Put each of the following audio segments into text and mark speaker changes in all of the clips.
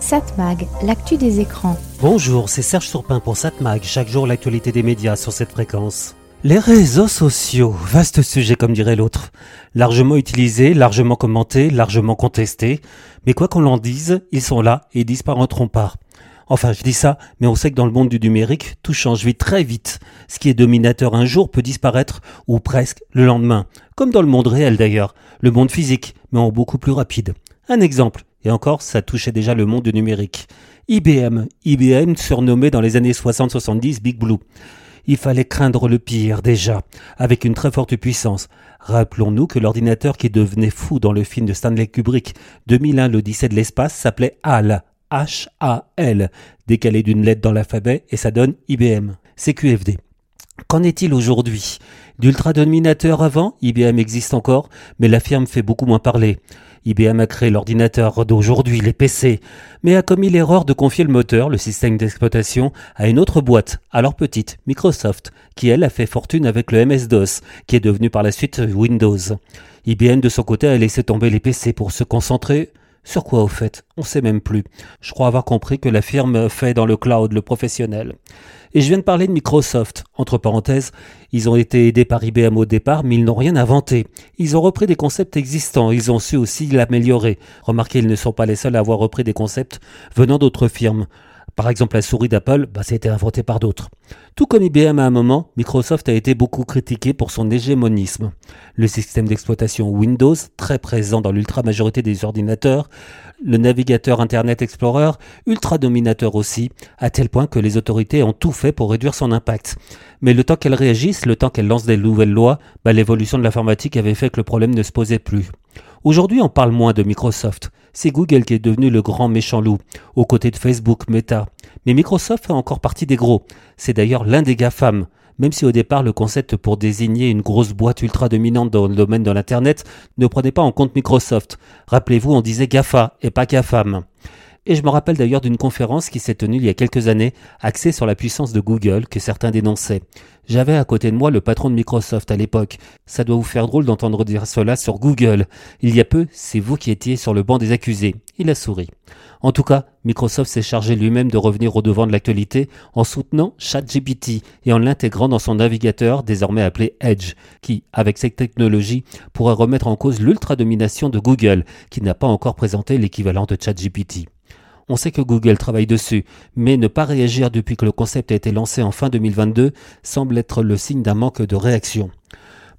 Speaker 1: Satmag, l'actu des écrans.
Speaker 2: Bonjour, c'est Serge Surpin pour Satmag, chaque jour l'actualité des médias sur cette fréquence. Les réseaux sociaux, vaste sujet comme dirait l'autre. Largement utilisés, largement commentés, largement contestés. Mais quoi qu'on l'en dise, ils sont là et disparaîtront pas. Enfin, je dis ça, mais on sait que dans le monde du numérique, tout change vite, très vite. Ce qui est dominateur un jour peut disparaître, ou presque, le lendemain. Comme dans le monde réel d'ailleurs, le monde physique, mais en beaucoup plus rapide. Un exemple, et encore, ça touchait déjà le monde numérique. IBM, IBM surnommé dans les années 60-70 Big Blue. Il fallait craindre le pire déjà, avec une très forte puissance. Rappelons-nous que l'ordinateur qui devenait fou dans le film de Stanley Kubrick 2001 l'Odyssée de l'espace s'appelait HAL, H-A-L, décalé d'une lettre dans l'alphabet et ça donne IBM. CQFD. Qu'en est-il aujourd'hui? D'ultra dominateur avant, IBM existe encore, mais la firme fait beaucoup moins parler. IBM a créé l'ordinateur d'aujourd'hui, les PC, mais a commis l'erreur de confier le moteur, le système d'exploitation, à une autre boîte, alors petite, Microsoft, qui elle a fait fortune avec le MS-DOS, qui est devenu par la suite Windows. IBM de son côté a laissé tomber les PC pour se concentrer sur quoi au fait On sait même plus. Je crois avoir compris que la firme fait dans le cloud le professionnel. Et je viens de parler de Microsoft. Entre parenthèses, ils ont été aidés par IBM au départ, mais ils n'ont rien inventé. Ils ont repris des concepts existants, ils ont su aussi l'améliorer. Remarquez, ils ne sont pas les seuls à avoir repris des concepts venant d'autres firmes. Par exemple, la souris d'Apple, bah, ça a été inventé par d'autres. Tout comme IBM à un moment, Microsoft a été beaucoup critiqué pour son hégémonisme. Le système d'exploitation Windows, très présent dans l'ultra-majorité des ordinateurs, le navigateur Internet Explorer, ultra dominateur aussi, à tel point que les autorités ont tout fait pour réduire son impact. Mais le temps qu'elles réagissent, le temps qu'elles lancent des nouvelles lois, bah, l'évolution de l'informatique avait fait que le problème ne se posait plus. Aujourd'hui, on parle moins de Microsoft. C'est Google qui est devenu le grand méchant loup, aux côtés de Facebook, Meta. Mais Microsoft fait encore partie des gros. C'est d'ailleurs l'un des GAFAM. Même si au départ le concept pour désigner une grosse boîte ultra dominante dans le domaine de l'Internet ne prenait pas en compte Microsoft. Rappelez-vous, on disait GAFA et pas GAFAM. Et je me rappelle d'ailleurs d'une conférence qui s'est tenue il y a quelques années, axée sur la puissance de Google, que certains dénonçaient. J'avais à côté de moi le patron de Microsoft à l'époque. Ça doit vous faire drôle d'entendre dire cela sur Google. Il y a peu, c'est vous qui étiez sur le banc des accusés. Il a souri. En tout cas, Microsoft s'est chargé lui-même de revenir au devant de l'actualité en soutenant ChatGPT et en l'intégrant dans son navigateur désormais appelé Edge, qui, avec cette technologie, pourrait remettre en cause l'ultra-domination de Google, qui n'a pas encore présenté l'équivalent de ChatGPT. On sait que Google travaille dessus, mais ne pas réagir depuis que le concept a été lancé en fin 2022 semble être le signe d'un manque de réaction.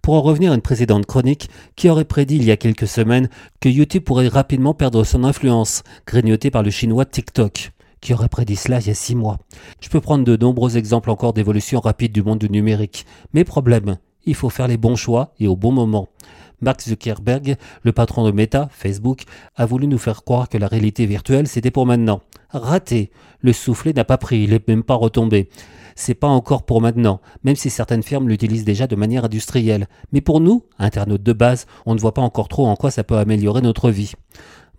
Speaker 2: Pour en revenir à une précédente chronique, qui aurait prédit il y a quelques semaines que YouTube pourrait rapidement perdre son influence, grignoté par le chinois TikTok qui aurait prédit cela il y a six mois. Je peux prendre de nombreux exemples encore d'évolution rapide du monde du numérique. Mais problème, il faut faire les bons choix et au bon moment. Mark Zuckerberg, le patron de Meta, Facebook, a voulu nous faire croire que la réalité virtuelle c'était pour maintenant. Raté. Le soufflet n'a pas pris, il n'est même pas retombé. C'est pas encore pour maintenant, même si certaines firmes l'utilisent déjà de manière industrielle. Mais pour nous, internautes de base, on ne voit pas encore trop en quoi ça peut améliorer notre vie.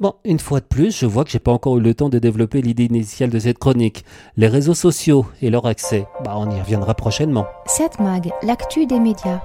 Speaker 2: Bon, une fois de plus, je vois que j'ai pas encore eu le temps de développer l'idée initiale de cette chronique. Les réseaux sociaux et leur accès. Bah, on y reviendra prochainement.
Speaker 1: Satmag, l'actu des médias.